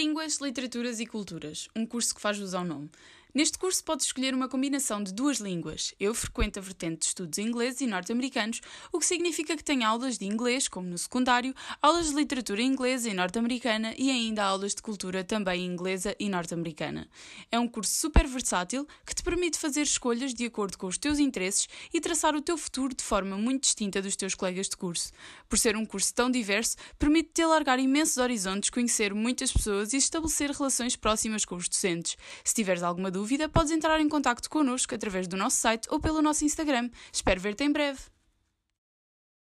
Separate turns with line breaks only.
Línguas, Literaturas e Culturas, um curso que faz jus ao nome. Neste curso podes escolher uma combinação de duas línguas. Eu frequento a vertente de estudos ingleses e norte-americanos, o que significa que tenho aulas de inglês, como no secundário, aulas de literatura inglesa e norte-americana e ainda aulas de cultura também inglesa e norte-americana. É um curso super versátil que te permite fazer escolhas de acordo com os teus interesses e traçar o teu futuro de forma muito distinta dos teus colegas de curso. Por ser um curso tão diverso, permite-te alargar imensos horizontes, conhecer muitas pessoas e estabelecer relações próximas com os docentes. Se tiveres alguma dúvida, dúvida, podes entrar em contato connosco através do nosso site ou pelo nosso Instagram. Espero ver-te em breve.